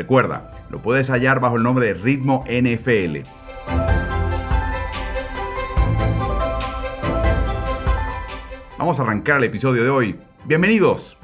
Recuerda, lo puedes hallar bajo el nombre de Ritmo NFL. Vamos a arrancar el episodio de hoy. Bienvenidos.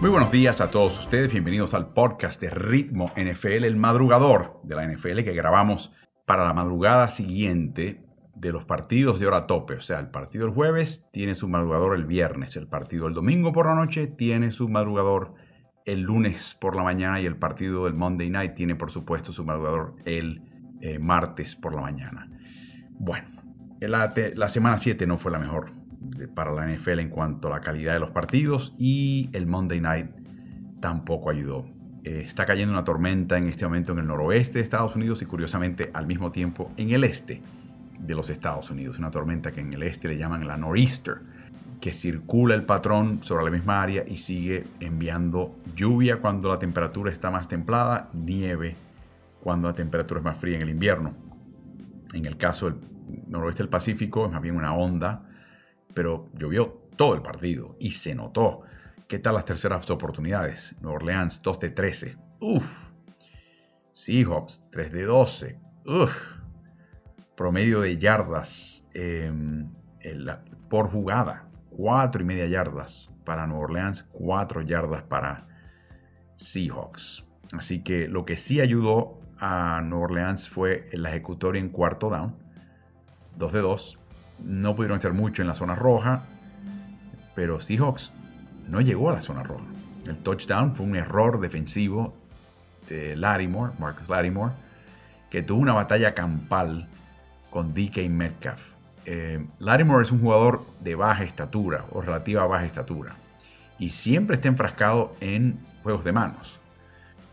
Muy buenos días a todos ustedes, bienvenidos al podcast de Ritmo NFL, el madrugador de la NFL que grabamos para la madrugada siguiente de los partidos de hora tope. O sea, el partido el jueves tiene su madrugador el viernes, el partido el domingo por la noche tiene su madrugador el lunes por la mañana y el partido del Monday Night tiene por supuesto su madrugador el eh, martes por la mañana. Bueno, la, semana 7 no fue la mejor para la NFL en cuanto a la calidad de los partidos y el Monday Night tampoco ayudó. Eh, está cayendo una tormenta en este momento en el noroeste de Estados Unidos y curiosamente al mismo tiempo en el este de los Estados Unidos. Una tormenta que en el este le llaman la nor'easter, que circula el patrón sobre la misma área y sigue enviando lluvia cuando la temperatura está más templada, nieve cuando la temperatura es más fría en el invierno. En el caso del noroeste del Pacífico es más bien una onda, pero llovió todo el partido y se notó. ¿Qué tal las terceras oportunidades? Nueva Orleans 2 de 13. Uf. Seahawks 3 de 12. Uf. Promedio de yardas em, por jugada. 4 y media yardas para Nueva Orleans. 4 yardas para Seahawks. Así que lo que sí ayudó a Nueva Orleans fue la ejecutoria en cuarto down. 2 de 2. No pudieron hacer mucho en la zona roja. Pero Seahawks no llegó a la zona roja. El touchdown fue un error defensivo de Larimore, Marcus Larimore, que tuvo una batalla campal con DK Metcalf. Eh, es un jugador de baja estatura o relativa baja estatura y siempre está enfrascado en juegos de manos.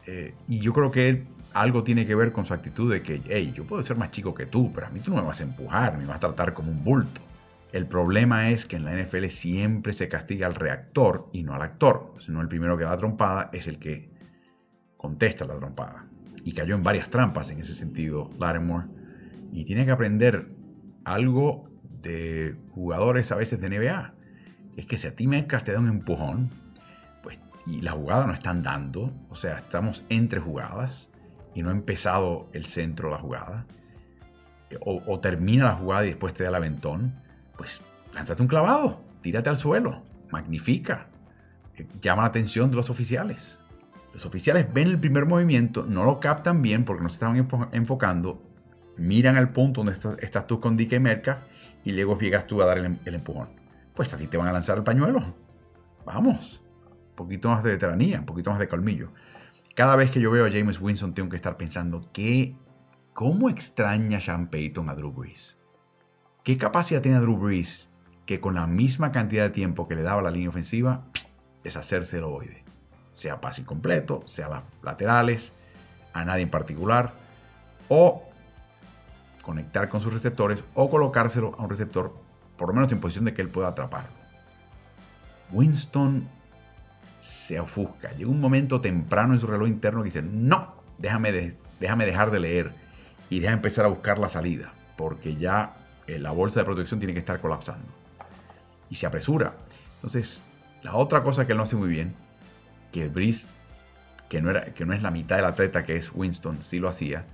Eh, y yo creo que algo tiene que ver con su actitud de que, hey, yo puedo ser más chico que tú, pero a mí tú no me vas a empujar, me vas a tratar como un bulto. El problema es que en la NFL siempre se castiga al reactor y no al actor. Sino el primero que da la trompada es el que contesta la trompada. Y cayó en varias trampas en ese sentido, Lattimore. Y tiene que aprender algo de jugadores a veces de NBA. Es que si a ti Metcalf te da un empujón, pues, y la jugada no están dando, o sea, estamos entre jugadas y no ha empezado el centro de la jugada, o, o termina la jugada y después te da el aventón, pues lánzate un clavado, tírate al suelo, magnifica, eh, llama la atención de los oficiales. Los oficiales ven el primer movimiento, no lo captan bien porque no se estaban enfocando, miran al punto donde estás, tú con DK Merca y luego llegas tú a dar el, el, empujón. Pues a ti te van a lanzar el pañuelo. Vamos. Un poquito más de veteranía, un poquito más de colmillo. Cada vez que yo veo a James Winston tengo que estar pensando que cómo extraña Sean Payton a Drew Brees. ¿Qué capacidad tiene Drew Brees que con la misma cantidad de tiempo que le daba la línea ofensiva, deshacerse del ovoide? Sea pase incompleto, sea las laterales, a nadie en particular, o conectar con sus receptores, o colocárselo a un receptor, por lo menos en posición de que él pueda atraparlo. Winston se ofusca. Llega un momento temprano en su reloj interno que dice, no, déjame, déjame dejar de leer y deja empezar a buscar la salida, porque ya la bolsa de protección tiene que estar colapsando. Y se apresura. Entonces, la otra cosa que él no hace muy bien, que Brice, que no, era, que no es la mitad del atleta que es Winston, sí lo hacía,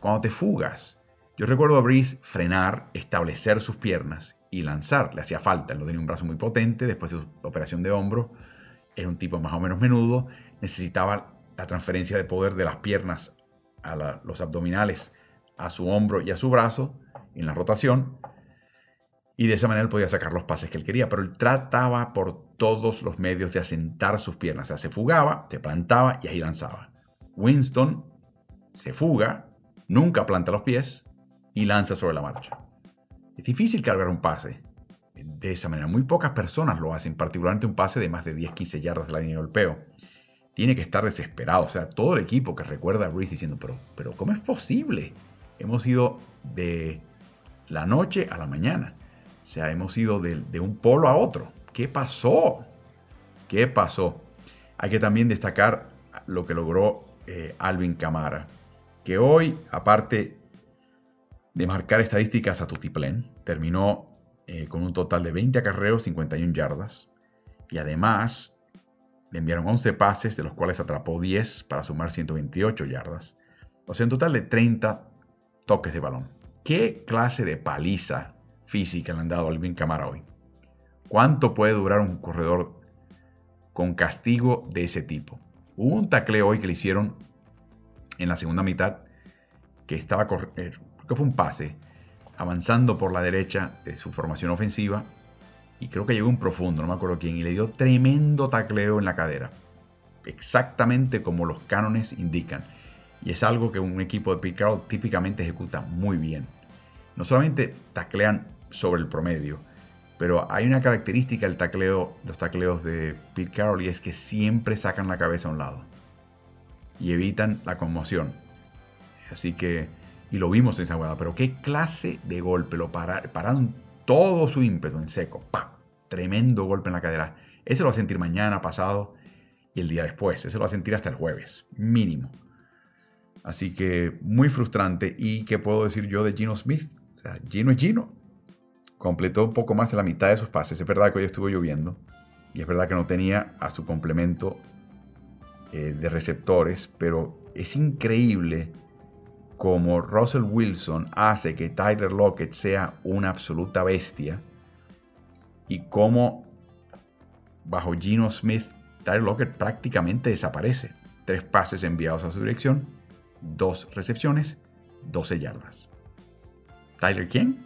cuando te fugas. Yo recuerdo a Brice frenar, establecer sus piernas y lanzar. Le hacía falta, él no tenía un brazo muy potente, después de su operación de hombro, era un tipo más o menos menudo, necesitaba la transferencia de poder de las piernas a los abdominales, a su hombro y a su brazo, en la rotación y de esa manera él podía sacar los pases que él quería, pero él trataba por todos los medios de asentar sus piernas, o sea, se fugaba, se plantaba y ahí lanzaba. Winston se fuga, nunca planta los pies y lanza sobre la marcha. Es difícil cargar un pase de esa manera. Muy pocas personas lo hacen, particularmente un pase de más de 10-15 yardas de la línea de golpeo. Tiene que estar desesperado. O sea, todo el equipo que recuerda a Reese diciendo, pero, pero ¿cómo es posible? Hemos ido de la noche a la mañana. O sea, hemos ido de, un polo a otro. ¿Qué pasó? ¿Qué pasó? Hay que también destacar lo que logró eh, Alvin Camara, que hoy, aparte de marcar estadísticas a Tutiplén, terminó eh, con un total de 20 acarreos, 51 yardas, y además le enviaron 11 pases, de los cuales atrapó 10 para sumar 128 yardas, o sea, un total de 30 toques de balón. ¿Qué clase de paliza física le han dado a Alvin Camara hoy? ¿Cuánto puede durar un corredor con castigo de ese tipo? Hubo un tacleo hoy que le hicieron en la segunda mitad que estaba, eh, que fue un pase, avanzando por la derecha de su formación ofensiva y creo que llegó un profundo, no me acuerdo quién, y le dio tremendo tacleo en la cadera. Exactamente como los cánones indican. Y es algo que un equipo de Pete típicamente ejecuta muy bien. No solamente taclean sobre el promedio, pero hay una característica del tacleo, los tacleos de Pete Carroll y es que siempre sacan la cabeza a un lado y evitan la conmoción. Así que, y lo vimos en esa jugada, pero qué clase de golpe, lo pararon todo su ímpetu en seco, ¡pam! Tremendo golpe en la cadera. Ese lo va a sentir mañana, pasado y el día después. Ese lo va a sentir hasta el jueves, mínimo. Así que muy frustrante. ¿Y qué puedo decir yo de Gino Smith? Gino es Gino completó un poco más de la mitad de sus pases. Es verdad que hoy estuvo lloviendo y es verdad que no tenía a su complemento eh, de receptores, pero es increíble como Russell Wilson hace que Tyler Lockett sea una absoluta bestia y cómo bajo Gino Smith Tyler Lockett prácticamente desaparece. Tres pases enviados a su dirección, dos recepciones, 12 yardas. ¿Tyler quién?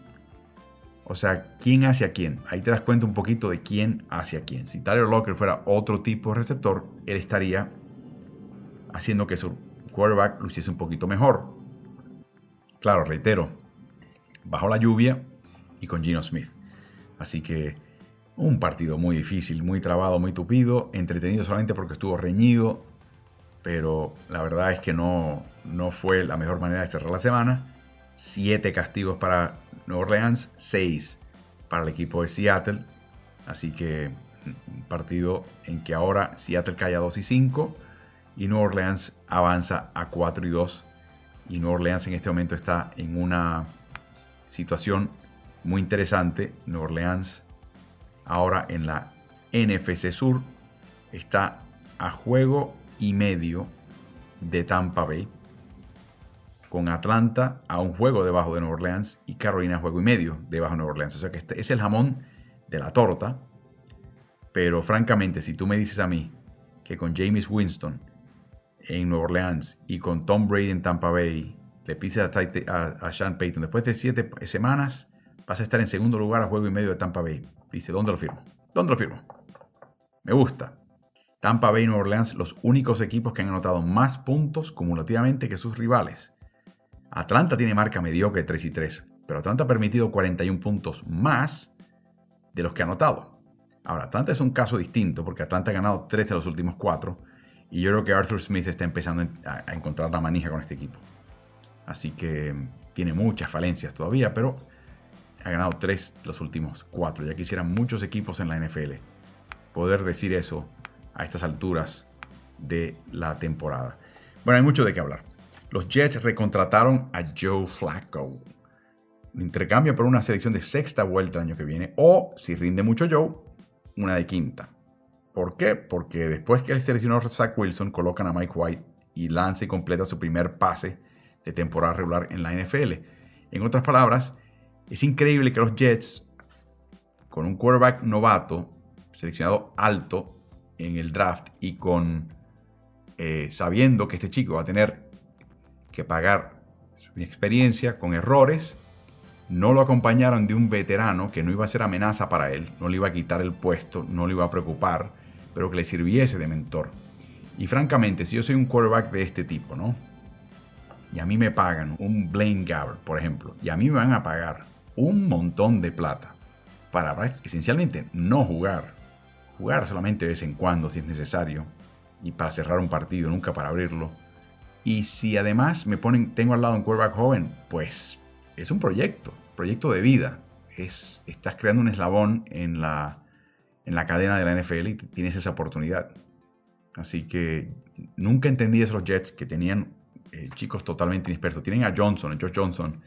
O sea, ¿quién hace a quién? Ahí te das cuenta un poquito de quién hace a quién. Si Tyler Locker fuera otro tipo de receptor, él estaría haciendo que su quarterback luciese un poquito mejor. Claro, reitero, bajo la lluvia y con Gino Smith. Así que un partido muy difícil, muy trabado, muy tupido, entretenido solamente porque estuvo reñido, pero la verdad es que no, no fue la mejor manera de cerrar la semana. Siete castigos para Nueva Orleans, 6 para el equipo de Seattle. Así que un partido en que ahora Seattle cae a 2 y 5 y Nueva Orleans avanza a 4 y 2. Y Nueva Orleans en este momento está en una situación muy interesante. Nueva Orleans ahora en la NFC Sur está a juego y medio de Tampa Bay con Atlanta a un juego debajo de Nueva Orleans y Carolina a juego y medio debajo de Nueva Orleans. O sea que este es el jamón de la torta. Pero francamente, si tú me dices a mí que con James Winston en Nueva Orleans y con Tom Brady en Tampa Bay le pises a, Sean Payton después de siete semanas, vas a estar en segundo lugar a juego y medio de Tampa Bay. Dice, ¿dónde lo firmo? ¿Dónde lo firmo? Me gusta. Tampa Bay y Nueva Orleans, los únicos equipos que han anotado más puntos cumulativamente que sus rivales. Atlanta tiene marca mediocre 3 y 3, pero Atlanta ha permitido 41 puntos más de los que ha anotado. Ahora, Atlanta es un caso distinto porque Atlanta ha ganado 3 de los últimos 4 y yo creo que Arthur Smith está empezando a encontrar la manija con este equipo. Así que tiene muchas falencias todavía, pero ha ganado 3 de los últimos 4. Ya quisieran muchos equipos en la NFL poder decir eso a estas alturas de la temporada. Bueno, hay mucho de qué hablar. Los Jets recontrataron a Joe Flacco. Lo intercambia por una selección de sexta vuelta el año que viene. O, si rinde mucho Joe, una de quinta. ¿Por qué? Porque después que el seleccionador Zach Wilson colocan a Mike White y lanza y completa su primer pase de temporada regular en la NFL. En otras palabras, es increíble que los Jets, con un quarterback novato, seleccionado alto en el draft y con eh, sabiendo que este chico va a tener que pagar su experiencia con errores, no lo acompañaron de un veterano que no iba a ser amenaza para él, no le iba a quitar el puesto, no le iba a preocupar, pero que le sirviese de mentor. Y francamente, si yo soy un quarterback de este tipo, ¿no? Y a mí me pagan un Blaine Gabbert, por ejemplo, y a mí me van a pagar un montón de plata para esencialmente no jugar. Jugar solamente de vez en cuando si es necesario y para cerrar un partido, nunca para abrirlo. Y si además me ponen, tengo al lado un quarterback joven, pues es un proyecto, proyecto de vida. Es, estás creando un eslabón en la, en la cadena de la NFL y tienes esa oportunidad. Así que nunca entendí esos Jets que tenían eh, chicos totalmente inexpertos. Tienen a Johnson, a Josh Johnson,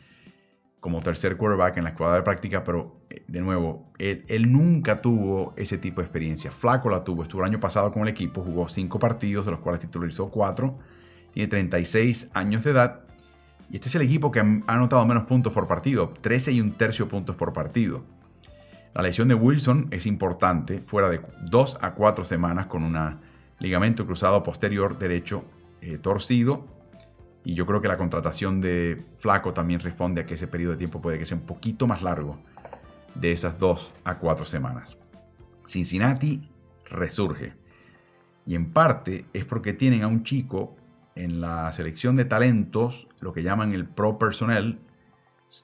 como tercer quarterback en la escuadra de práctica, pero eh, de nuevo, él, él, nunca tuvo ese tipo de experiencia. Flaco la tuvo, estuvo el año pasado con el equipo, jugó cinco partidos, de los cuales titularizó cuatro, tiene 36 años de edad, y este es el equipo que ha anotado menos puntos por partido, 13 y un tercio puntos por partido. La lesión de Wilson es importante, fuera de dos a cuatro semanas con un ligamento cruzado posterior derecho eh, torcido y yo creo que la contratación de Flaco también responde a que ese periodo de tiempo puede que sea un poquito más largo de esas dos a cuatro semanas. Cincinnati resurge. Y en parte es porque tienen a un chico en la selección de talentos, lo que llaman el pro personnel,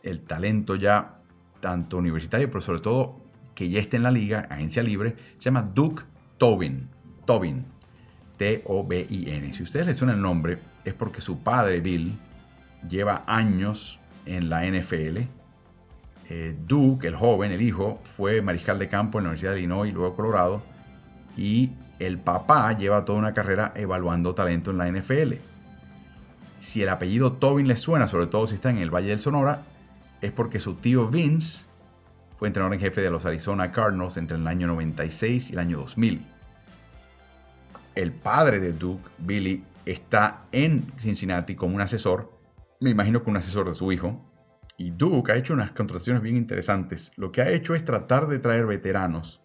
el talento ya tanto universitario, pero sobre todo que ya está en la liga, agencia libre, se llama Duke Tobin. Tobin. T-O-B-I-N. Si ustedes le suena el nombre, es porque su padre, Bill, lleva años en la NFL. Eh, Duke, el joven, el hijo, fue mariscal de campo en la Universidad de Illinois luego Colorado. Y el papá lleva toda una carrera evaluando talento en la NFL. Si el apellido Tobin les suena, sobre todo si está en el Valle del Sonora, es porque su tío Vince fue entrenador en jefe de los Arizona Cardinals entre el año 96 y el año 2000. El padre de Duke, Billy, está en Cincinnati como un asesor, me imagino que un asesor de su hijo, y Duke ha hecho unas contrataciones bien interesantes. Lo que ha hecho es tratar de traer veteranos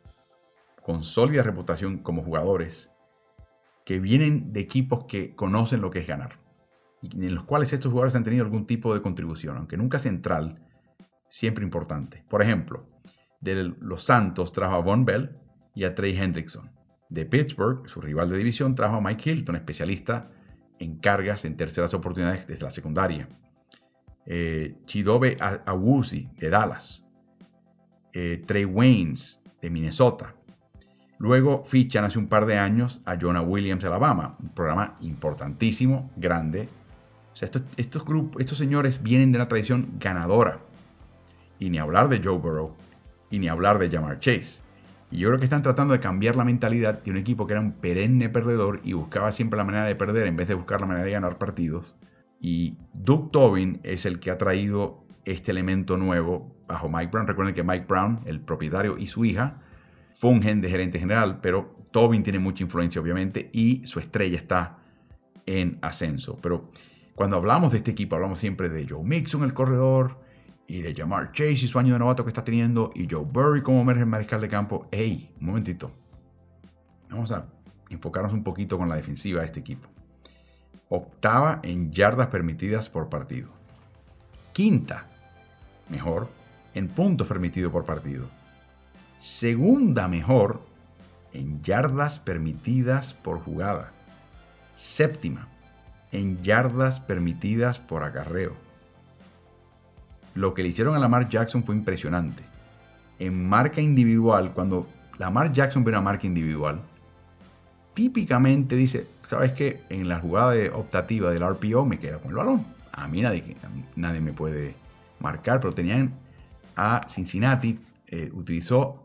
con sólida reputación como jugadores que vienen de equipos que conocen lo que es ganar y en los cuales estos jugadores han tenido algún tipo de contribución, aunque nunca central, siempre importante. Por ejemplo, de los Santos trajo a Von Bell y a Trey Hendrickson. De Pittsburgh, su rival de división, trajo a Mike Hilton, especialista en cargas en terceras oportunidades desde la secundaria. Eh, Chidobe de Dallas. Eh, Trey Waynes de Minnesota. Luego fichan hace un par de años a Jonah Williams de Alabama, un programa importantísimo, grande. O sea, estos, estos, grupos, estos señores vienen de una tradición ganadora. Y ni hablar de Joe Burrow, y ni hablar de Jamar Chase. Y yo creo que están tratando de cambiar la mentalidad de un equipo que era un perenne perdedor y buscaba siempre la manera de perder en vez de buscar la manera de ganar partidos. Y Duke Tobin es el que ha traído este elemento nuevo bajo Mike Brown. Recuerden que Mike Brown, el propietario y su hija, fungen de gerente general, pero Tobin tiene mucha influencia obviamente y su estrella está en ascenso. Pero cuando hablamos de este equipo, hablamos siempre de Joe Mixon, el corredor, y de Jamar Chase y su año de novato que está teniendo, y Joe Burry como mariscal de campo. ¡Ey! Un momentito. Vamos a enfocarnos un poquito con la defensiva de este equipo. Octava en yardas permitidas por partido. Quinta, mejor, en puntos permitidos por partido. Segunda mejor en yardas permitidas por jugada. Séptima, en yardas permitidas por acarreo lo que le hicieron a Lamar Jackson fue impresionante. En marca individual, cuando Lamar Jackson ve una marca individual, típicamente dice, ¿sabes qué? En la jugada optativa del RPO me queda con el balón. A mí nadie, nadie me puede marcar, pero tenían a Cincinnati, eh, utilizó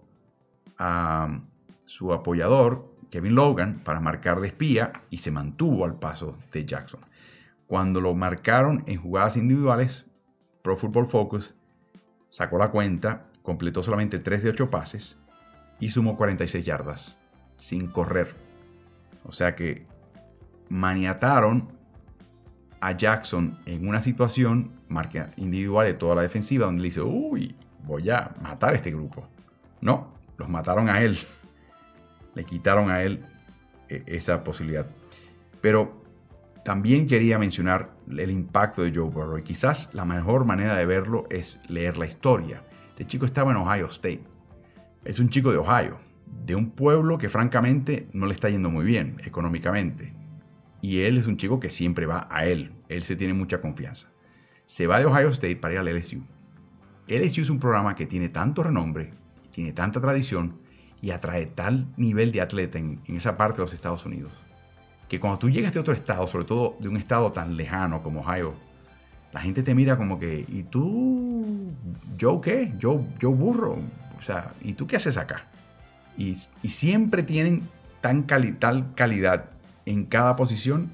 a su apoyador, Kevin Logan, para marcar de espía y se mantuvo al paso de Jackson. Cuando lo marcaron en jugadas individuales, Pro Football Focus sacó la cuenta, completó solamente 3 de 8 pases y sumó 46 yardas sin correr. O sea que maniataron a Jackson en una situación marca individual de toda la defensiva donde le dice, uy, voy a matar a este grupo. No, los mataron a él. Le quitaron a él eh, esa posibilidad. Pero también quería mencionar el impacto de Joe Burrow y quizás la mejor manera de verlo es leer la historia. Este chico estaba en Ohio State. Es un chico de Ohio, de un pueblo que francamente no le está yendo muy bien económicamente. Y él es un chico que siempre va a él. Él se tiene mucha confianza. Se va de Ohio State para ir al LSU. LSU es un programa que tiene tanto renombre, tiene tanta tradición y atrae tal nivel de atleta en, esa parte de los Estados Unidos, que cuando tú llegas de otro estado, sobre todo de un estado tan lejano como Ohio, la gente te mira como que, ¿y tú, yo qué? Yo, yo burro. O sea, ¿y tú qué haces acá? Y, siempre tienen tan tal calidad en cada posición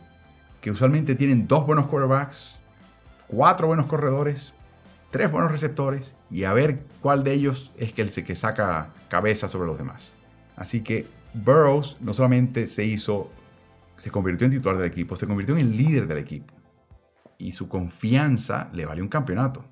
que usualmente tienen dos buenos quarterbacks, cuatro buenos corredores, tres buenos receptores y a ver cuál de ellos es el que saca cabeza sobre los demás. Así que Burroughs no solamente se hizo, se convirtió en titular del equipo, se convirtió en el líder del equipo. Y su confianza le valió un campeonato.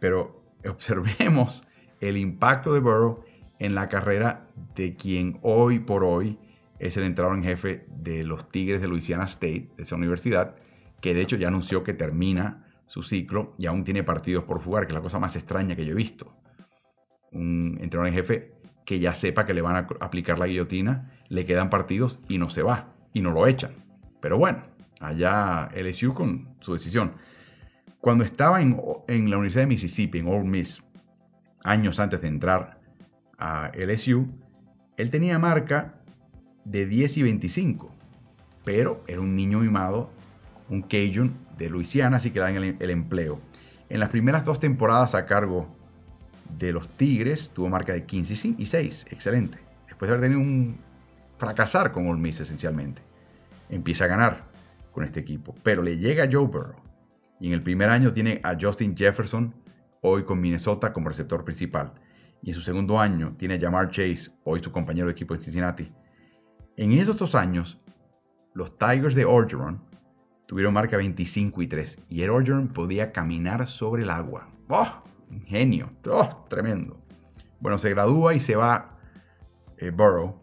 Pero observemos el impacto de Burrow en la carrera de quien hoy por hoy es el entrenador en jefe de los Tigres de Louisiana State, de esa universidad, que de hecho ya anunció que termina su ciclo y aún tiene partidos por jugar, que es la cosa más extraña que yo he visto. Un entrenador en jefe que ya sepa que le van a aplicar la guillotina, le quedan partidos y no se va, y no lo echan. Pero bueno, allá LSU con su decisión. Cuando estaba en, en la Universidad de Mississippi, en Ole Miss, años antes de entrar a LSU, él tenía marca de 10 y 25, pero era un niño mimado, un Cajun de Luisiana, así que dan el, empleo. En las primeras dos temporadas a cargo de los Tigres tuvo marca de 15 y 6, excelente. Después de haber tenido un fracasar con Ole Miss esencialmente, empieza a ganar con este equipo, pero le llega a Joe Burrow y en el primer año tiene a Justin Jefferson, hoy con Minnesota como receptor principal, y en su segundo año tiene a Jamar Chase, hoy su compañero de equipo en Cincinnati. En esos dos años, los Tigers de Orgeron tuvieron marca 25 y 3 y Ed Orgeron podía caminar sobre el agua. ¡Oh! Genio. ¡Oh! Tremendo. Bueno, se gradúa y se va eh, Burrow.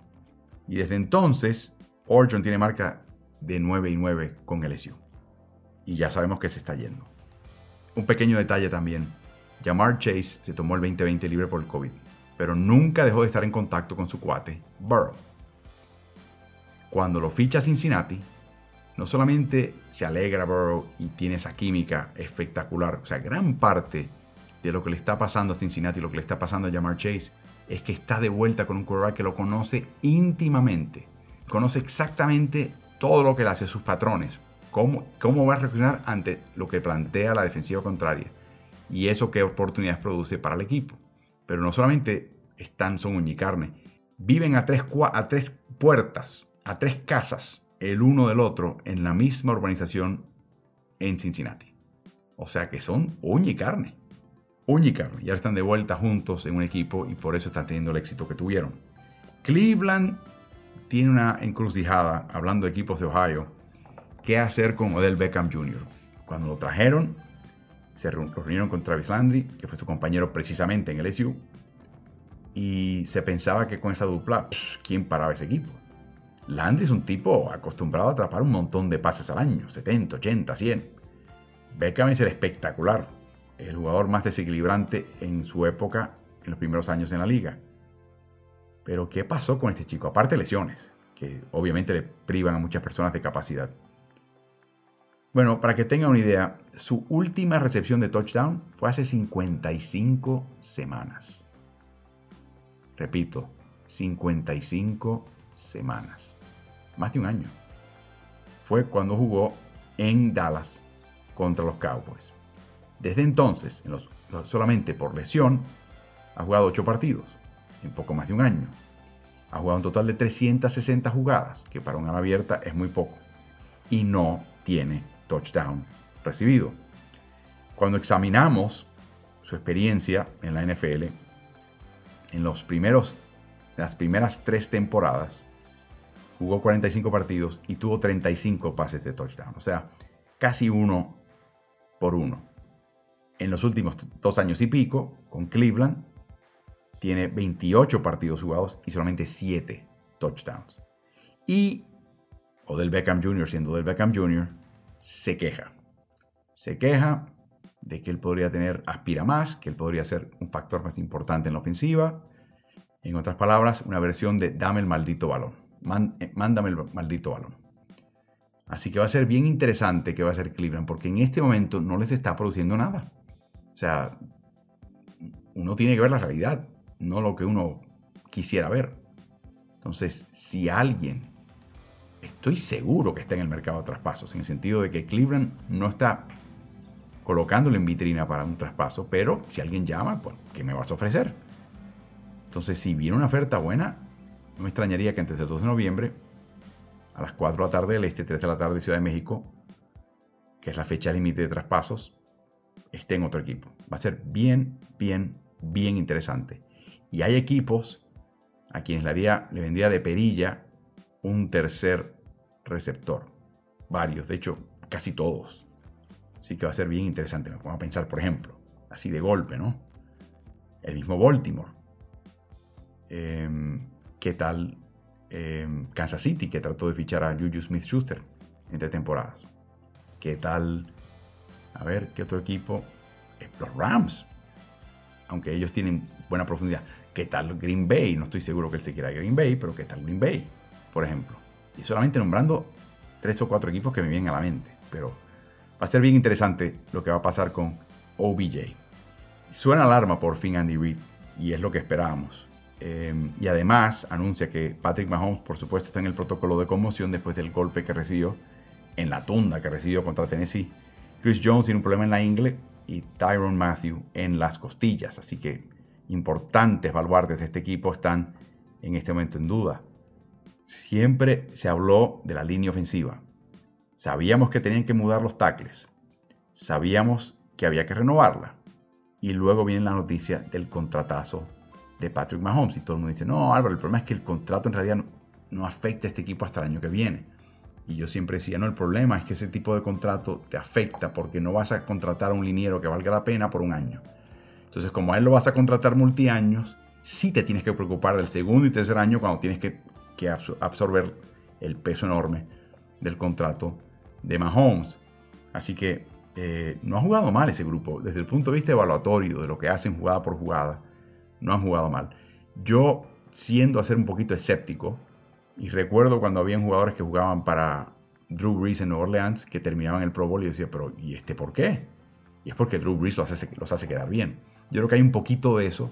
Y desde entonces, Orgeron tiene marca de 9 y 9 con LSU. Y ya sabemos que se está yendo. Un pequeño detalle también. Jamar Chase se tomó el 2020 libre por el COVID, pero nunca dejó de estar en contacto con su cuate, Burrow. Cuando lo ficha Cincinnati, no solamente se alegra Burrow y tiene esa química espectacular, o sea, gran parte de lo que le está pasando a Cincinnati, lo que le está pasando a Jamar Chase, es que está de vuelta con un quarterback que lo conoce íntimamente, conoce exactamente todo lo que le hace, sus patrones, cómo, cómo va a reaccionar ante lo que plantea la defensiva contraria y eso qué oportunidades produce para el equipo. Pero no solamente están, son uñicarne, viven a tres, a tres puertas, a tres casas el uno del otro en la misma urbanización en Cincinnati. O sea que son uña y carne. Uña y carne. Ya están de vuelta juntos en un equipo y por eso están teniendo el éxito que tuvieron. Cleveland tiene una encrucijada, hablando de equipos de Ohio, qué hacer con Odell Beckham Jr. Cuando lo trajeron, se reunieron con Travis Landry, que fue su compañero precisamente en el SU, y se pensaba que con esa dupla, ¿quién paraba ese equipo? Landry es un tipo acostumbrado a atrapar un montón de pases al año, 70, 80, 100. Beckham es el espectacular, el jugador más desequilibrante en su época, en los primeros años en la liga. Pero ¿qué pasó con este chico? Aparte lesiones, que obviamente le privan a muchas personas de capacidad. Bueno, para que tengan una idea, su última recepción de touchdown fue hace 55 semanas. Repito, 55 semanas más de un año. Fue cuando jugó en Dallas contra los Cowboys. Desde entonces, solamente por lesión, ha jugado 8 partidos en poco más de un año. Ha jugado un total de 360 jugadas, que para una abierta es muy poco. Y no tiene touchdown recibido. Cuando examinamos su experiencia en la NFL, en los primeros, las primeras tres temporadas, jugó 45 partidos y tuvo 35 pases de touchdown. O sea, casi uno por uno. En los últimos dos años y pico, con Cleveland, tiene 28 partidos jugados y solamente 7 touchdowns. Y Odell Beckham Jr., siendo Odell Beckham Jr., se queja. Se queja de que él podría tener, aspira más, que él podría ser un factor más importante en la ofensiva. En otras palabras, una versión de dame el maldito balón. Eh, mándame el maldito balón. Así que va a ser bien interesante que va a ser Cleveland, porque en este momento no les está produciendo nada. O sea, uno tiene que ver la realidad, no lo que uno quisiera ver. Entonces, si alguien, estoy seguro que está en el mercado de traspasos, en el sentido de que Cleveland no está colocándolo en vitrina para un traspaso, pero si alguien llama, pues, ¿qué me vas a ofrecer? Entonces, si viene una oferta buena, no me extrañaría que antes del 2 de noviembre, a las 4 de la tarde del este, 3 de la tarde de Ciudad de México, que es la fecha límite de traspasos, esté en otro equipo. Va a ser bien, bien, bien interesante. Y hay equipos a quienes le, haría, le vendría de perilla un tercer receptor. Varios, de hecho, casi todos. Así que va a ser bien interesante. Me pongo a pensar, por ejemplo, así de golpe, ¿no? El mismo Baltimore. Em, ¿Qué tal em, Kansas City, que trató de fichar a Juju Smith Schuster entre temporadas? ¿Qué tal? A ver, ¿qué otro equipo? Eh, los Rams. Aunque ellos tienen buena profundidad. ¿Qué tal Green Bay? No estoy seguro que él se quiera Green Bay, pero ¿qué tal Green Bay? Por ejemplo. Y solamente nombrando tres o cuatro equipos que me vienen a la mente. Pero va a ser bien interesante lo que va a pasar con OBJ. Suena alarma por fin Andy Reid y es lo que esperábamos. Eh, y además anuncia que Patrick Mahomes, por supuesto, está en el protocolo de conmoción después del golpe que recibió en la tunda que recibió contra Tennessee. Chris Jones tiene un problema en la ingle y Tyron Matthew en las costillas. Así que importantes baluartes de este equipo están en este momento en duda. Siempre se habló de la línea ofensiva. Sabíamos que tenían que mudar los tackles. Sabíamos que había que renovarla. Y luego viene la noticia del contratazo de Patrick Mahomes. Y todo el mundo dice, no, Álvaro, el problema es que el contrato en realidad no, afecta a este equipo hasta el año que viene. Y yo siempre decía, no, el problema es que ese tipo de contrato te afecta porque no vas a contratar a un liniero que valga la pena por un año. Entonces, como él lo vas a contratar multiaños, sí te tienes que preocupar del segundo y tercer año cuando tienes que, absorber el peso enorme del contrato de Mahomes. Así que eh, no ha jugado mal ese grupo. Desde el punto de vista evaluatorio de lo que hacen jugada por jugada, no han jugado mal. Yo, siendo a ser un poquito escéptico, y recuerdo cuando habían jugadores que jugaban para Drew Brees en Nueva Orleans que terminaban el Pro Bowl y decía, pero ¿y este por qué? Y es porque Drew Brees los hace, quedar bien. Yo creo que hay un poquito de eso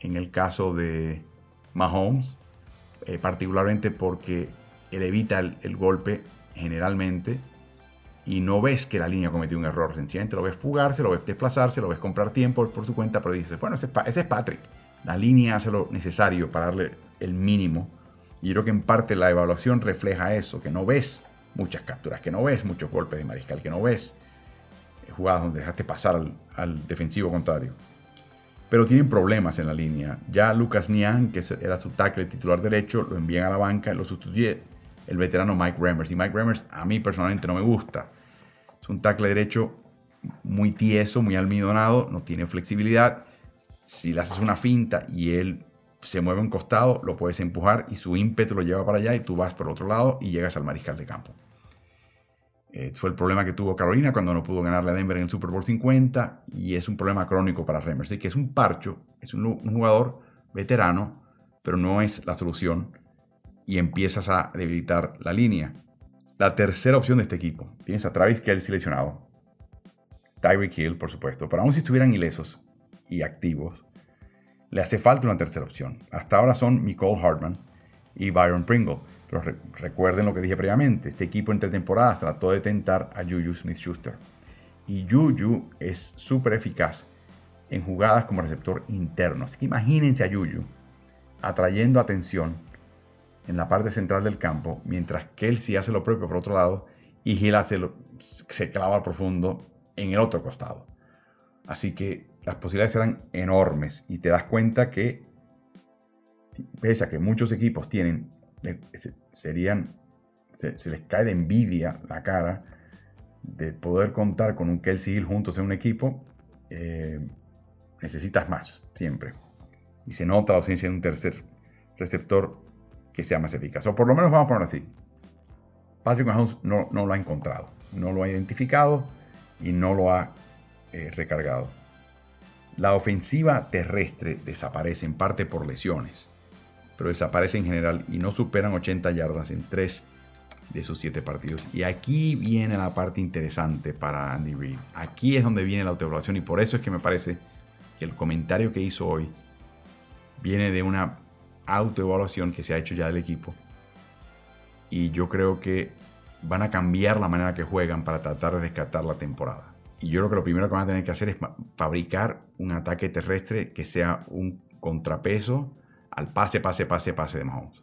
en el caso de Mahomes, eh, particularmente porque él evita el, golpe generalmente y no ves que la línea cometió un error. Sencillamente lo ves fugarse, lo ves desplazarse, lo ves comprar tiempo por su cuenta, pero dices, bueno, ese, es Patrick. La línea hace lo necesario para darle el mínimo y creo que en parte la evaluación refleja eso, que no ves muchas capturas, que no ves muchos golpes de mariscal, que no ves jugadas donde dejaste pasar al, defensivo contrario. Pero tienen problemas en la línea. Ya Lucas Nian, que era su tackle titular derecho, lo envían a la banca, lo sustituye el veterano Mike Remmers. Y Mike Remmers a mí personalmente no me gusta. Es un tackle derecho muy tieso, muy almidonado, no tiene flexibilidad. Si le haces una finta y él se mueve un costado, lo puedes empujar y su ímpetu lo lleva para allá y tú vas por otro lado y llegas al mariscal de campo. Eh, fue el problema que tuvo Carolina cuando no pudo ganarle a Denver en el Super Bowl 50 y es un problema crónico para Remmers. Así que es un parcho, es un, jugador veterano, pero no es la solución y empiezas a debilitar la línea. La tercera opción de este equipo, tienes a Travis Kelsey lesionado, Tyreek Hill, por supuesto, pero aún si estuvieran ilesos y activos, le hace falta una tercera opción. Hasta ahora son Nicole Hartman y Byron Pringle. Pero recuerden lo que dije previamente, este equipo entre temporadas trató de tentar a Juju Smith-Schuster. Y Juju es súper eficaz en jugadas como receptor interno. Así que imagínense a Juju atrayendo atención en la parte central del campo, mientras Kelsey hace lo propio por otro lado y Hill se clava al profundo en el otro costado. Así que las posibilidades eran enormes y te das cuenta que, pese a que muchos equipos tienen, serían, se, les cae de envidia la cara de poder contar con un Kelsey Hill juntos en un equipo, eh, necesitas más, siempre. Y se nota la ausencia de un tercer receptor que sea más eficaz. O por lo menos vamos a ponerlo así. Patrick Mahomes no, no lo ha encontrado, no lo ha identificado y no lo ha eh, recargado. La ofensiva terrestre desaparece en parte por lesiones, pero desaparece en general y no superan 80 yardas en 3 de sus 7 partidos. Y aquí viene la parte interesante para Andy Reid. Aquí es donde viene la autoevaluación y por eso es que me parece que el comentario que hizo hoy viene de una autoevaluación que se ha hecho ya del equipo. Y yo creo que van a cambiar la manera que juegan para tratar de rescatar la temporada. Y yo creo que lo primero que van a tener que hacer es fabricar un ataque terrestre que sea un contrapeso al pase, pase, pase, pase de Mahomes.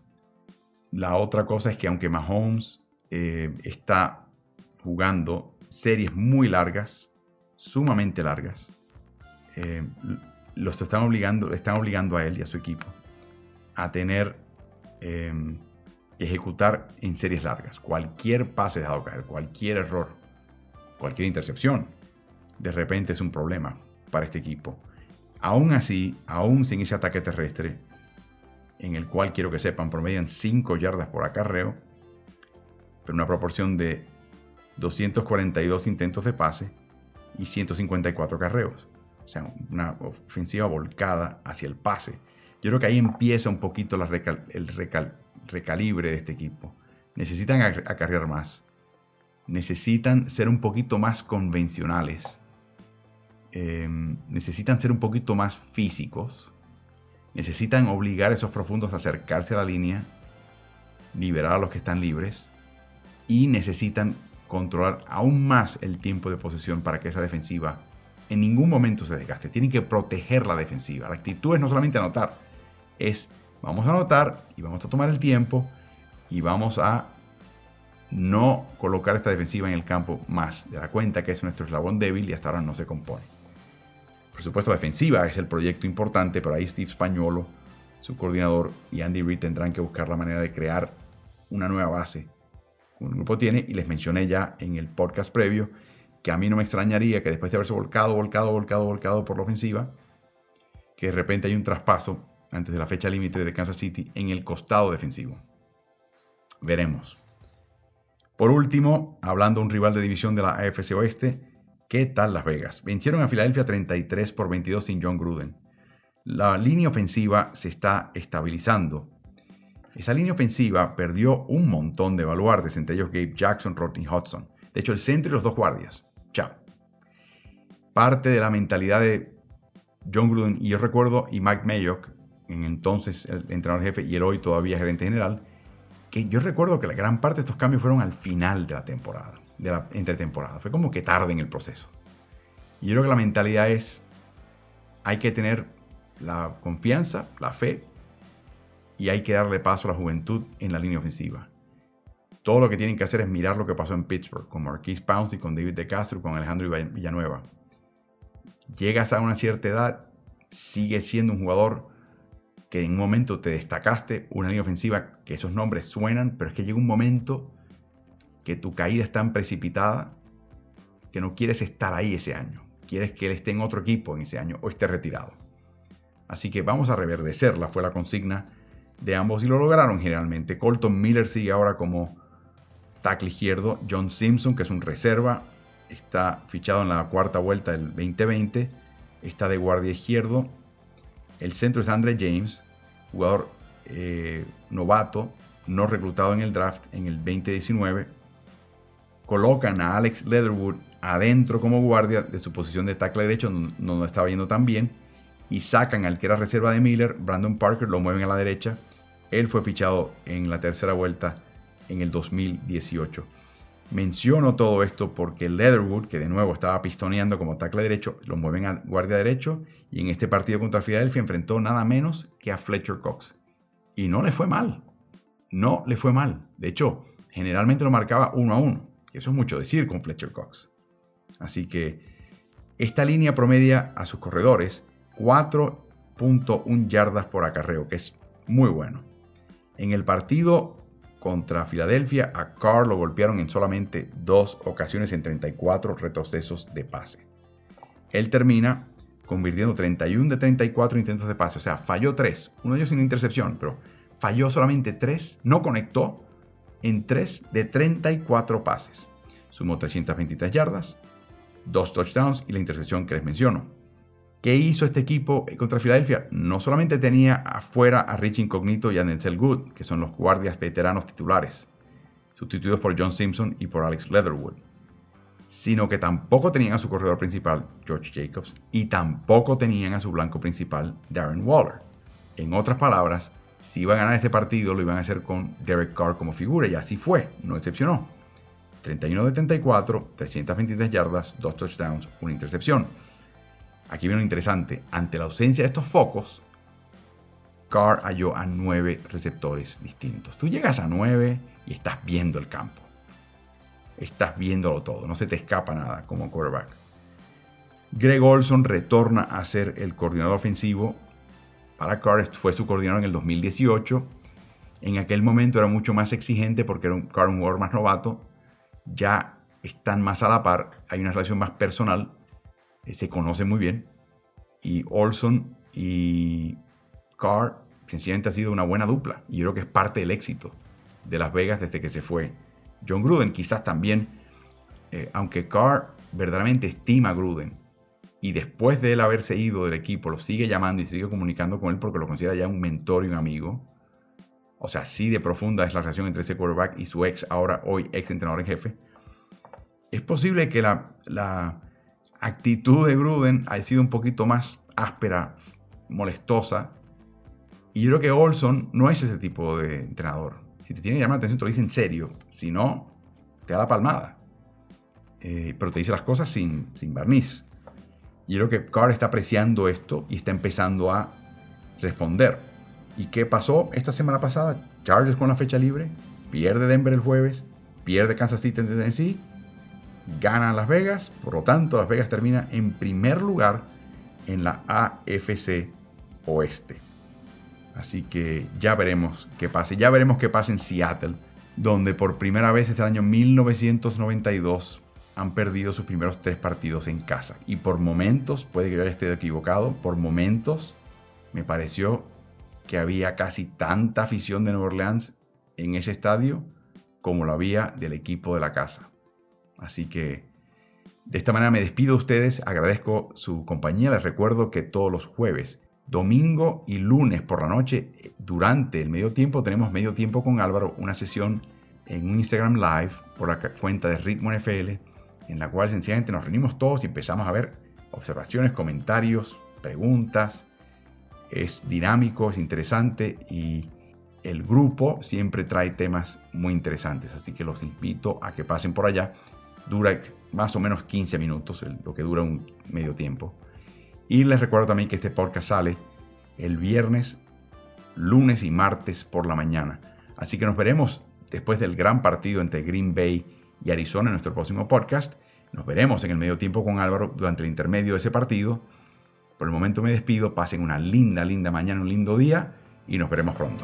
La otra cosa es que aunque Mahomes eh, está jugando series muy largas, sumamente largas, eh, los están obligando, están obligando a él y a su equipo a tener eh, ejecutar en series largas. Cualquier pase dejado caer, cualquier error, cualquier intercepción, de repente es un problema para este equipo. Aún así, aún sin ese ataque terrestre, en el cual quiero que sepan, promedian 5 yardas por acarreo, pero una proporción de 242 intentos de pase y 154 carreos. O sea, una ofensiva volcada hacia el pase. Yo creo que ahí empieza un poquito el recalibre de este equipo. Necesitan acarrear más. Necesitan ser un poquito más convencionales. Em, necesitan ser un poquito más físicos. Necesitan obligar a esos profundos a acercarse a la línea, liberar a los que están libres y necesitan controlar aún más el tiempo de posesión para que esa defensiva en ningún momento se desgaste. Tienen que proteger la defensiva. La actitud es no solamente anotar, es vamos a anotar y vamos a tomar el tiempo y vamos a no colocar esta defensiva en el campo más de la cuenta, que es nuestro eslabón débil y hasta ahora no se compone. Por supuesto, la defensiva es el proyecto importante, pero ahí Steve Spagnolo, su coordinador, y Andy Reid tendrán que buscar la manera de crear una nueva base. Un grupo tiene, y les mencioné ya en el podcast previo, que a mí no me extrañaría que después de haberse volcado, volcado, volcado, volcado por la ofensiva, que de repente hay un traspaso antes de la fecha límite de Kansas City en el costado defensivo. Veremos. Por último, hablando de un rival de división de la AFC Oeste, ¿qué tal Las Vegas? Vencieron a Filadelfia 33 por 22 sin John Gruden. La línea ofensiva se está estabilizando. Esa línea ofensiva perdió un montón de baluartes, entre ellos Gabe Jackson, Rodney Hudson. De hecho, el centro y los dos guardias. Chao. Parte de la mentalidad de John Gruden, y yo recuerdo, y Mike Mayock, en entonces el entrenador jefe y el hoy todavía gerente general, que yo recuerdo que la gran parte de estos cambios fueron al final de la temporada, de la entretemporada. Fue como que tarde en el proceso. Y yo creo que la mentalidad es, hay que tener la confianza, la fe, y hay que darle paso a la juventud en la línea ofensiva. Todo lo que tienen que hacer es mirar lo que pasó en Pittsburgh, con Marquise Pouncey, con David De Castro, con Alejandro Villanueva. Llegas a una cierta edad, sigue siendo un jugador que en un momento te destacaste, una línea ofensiva que esos nombres suenan, pero es que llega un momento que tu caída es tan precipitada que no quieres estar ahí ese año. Quieres que él esté en otro equipo en ese año o esté retirado. Así que vamos a reverdecerla, fue la consigna de ambos y lo lograron generalmente. Colton Miller sigue ahora como tackle izquierdo. John Simpson, que es un reserva, está fichado en la cuarta vuelta del 2020, está de guardia izquierdo. El centro es Andre James, jugador eh, novato, no reclutado en el draft en el 2019. Colocan a Alex Leatherwood adentro como guardia de su posición de tackle derecho, no, no estaba yendo tan bien. Y sacan al que era reserva de Miller, Brandon Parker, lo mueven a la derecha. Él fue fichado en la tercera vuelta en el 2018. Menciono todo esto porque Leatherwood, que de nuevo estaba pistoneando como tackle derecho, lo mueven a guardia derecho y en este partido contra Philadelphia enfrentó nada menos que a Fletcher Cox. Y no le fue mal. No le fue mal. De hecho, generalmente lo marcaba uno a uno. Eso es mucho decir con Fletcher Cox. Así que esta línea promedia a sus corredores 4.1 yardas por acarreo, que es muy bueno. En el partido contra Filadelfia, a Carr lo golpearon en solamente dos ocasiones en 34 retrocesos de pase. Él termina convirtiendo 31 de 34 intentos de pase, o sea, falló 3, uno de ellos sin intercepción, pero falló solamente 3, no conectó en 3 de 34 pases. Sumó 323 yardas, dos touchdowns y la intercepción que les menciono. ¿Qué hizo este equipo contra Filadelfia? No solamente tenía afuera a Rich Incognito y a Denzel Good, que son los guardias veteranos titulares, sustituidos por John Simpson y por Alex Leatherwood. sino que tampoco tenían a su corredor principal, George Jacobs, y tampoco tenían a su blanco principal, Darren Waller. En otras palabras, si iban a ganar este partido, lo iban a hacer con Derek Carr como figura, y así fue, no excepcionó. 31 de 34, 323 yardas, 2 touchdowns, una intercepción. Aquí viene lo interesante, ante la ausencia de estos focos, Carr halló a 9 receptores distintos. Tú llegas a 9 y estás viendo el campo estás viéndolo todo, no se te escapa nada como quarterback. Greg Olson retorna a ser el coordinador ofensivo para Carr, fue su coordinador en el 2018. En aquel momento era mucho más exigente porque era un Carr un más novato. Ya están más a la par, hay una relación más personal, eh, se conocen muy bien. Y Olson y Carr sencillamente ha sido una buena dupla. Y yo creo que es parte del éxito de Las Vegas desde que se fue John Gruden. Quizás también, eh, aunque Carr verdaderamente estima a Gruden y después de él haberse ido del equipo, lo sigue llamando y sigue comunicando con él porque lo considera ya un mentor y un amigo. O sea, así de profunda es la relación entre ese quarterback y su ex, ahora hoy ex entrenador en jefe. Es posible que la actitud de Gruden haya sido un poquito más áspera, molestosa. Y yo creo que Olson no es ese tipo de entrenador. Si te tiene que llamar la atención, te lo dice en serio. Si no, te da la palmada. Eh, pero te dice las cosas sin, sin barniz. Y creo que Carr está apreciando esto y está empezando a responder. ¿Y qué pasó esta semana pasada? Chargers con la fecha libre, pierde Denver el jueves, pierde Kansas City en Tennessee, gana Las Vegas, por lo tanto Las Vegas termina en primer lugar en la AFC Oeste. Así que ya veremos qué pasa. Ya veremos qué pasa en Seattle, donde por primera vez desde el año 1992 han perdido sus primeros tres partidos en casa. Y por momentos, puede que yo esté equivocado, por momentos me pareció que había casi tanta afición de Nueva Orleans en ese estadio como lo había del equipo de la casa. Así que de esta manera me despido de ustedes, agradezco su compañía, les recuerdo que todos los jueves domingo y lunes por la noche, durante el medio tiempo, tenemos medio tiempo con Álvaro, una sesión en un Instagram Live por la cuenta de Ritmo NFL, en la cual sencillamente nos reunimos todos y empezamos a ver observaciones, comentarios, preguntas. Es dinámico, es interesante y el grupo siempre trae temas muy interesantes, así que los invito a que pasen por allá. Dura más o menos 15 minutos, lo que dura un medio tiempo. Y les recuerdo también que este podcast sale el viernes, lunes y martes por la mañana. Así que nos veremos después del gran partido entre Green Bay y Arizona en nuestro próximo podcast. Nos veremos en el medio tiempo con Álvaro durante el intermedio de ese partido. Por el momento me despido. Pasen una linda, linda mañana, un lindo día y nos veremos pronto.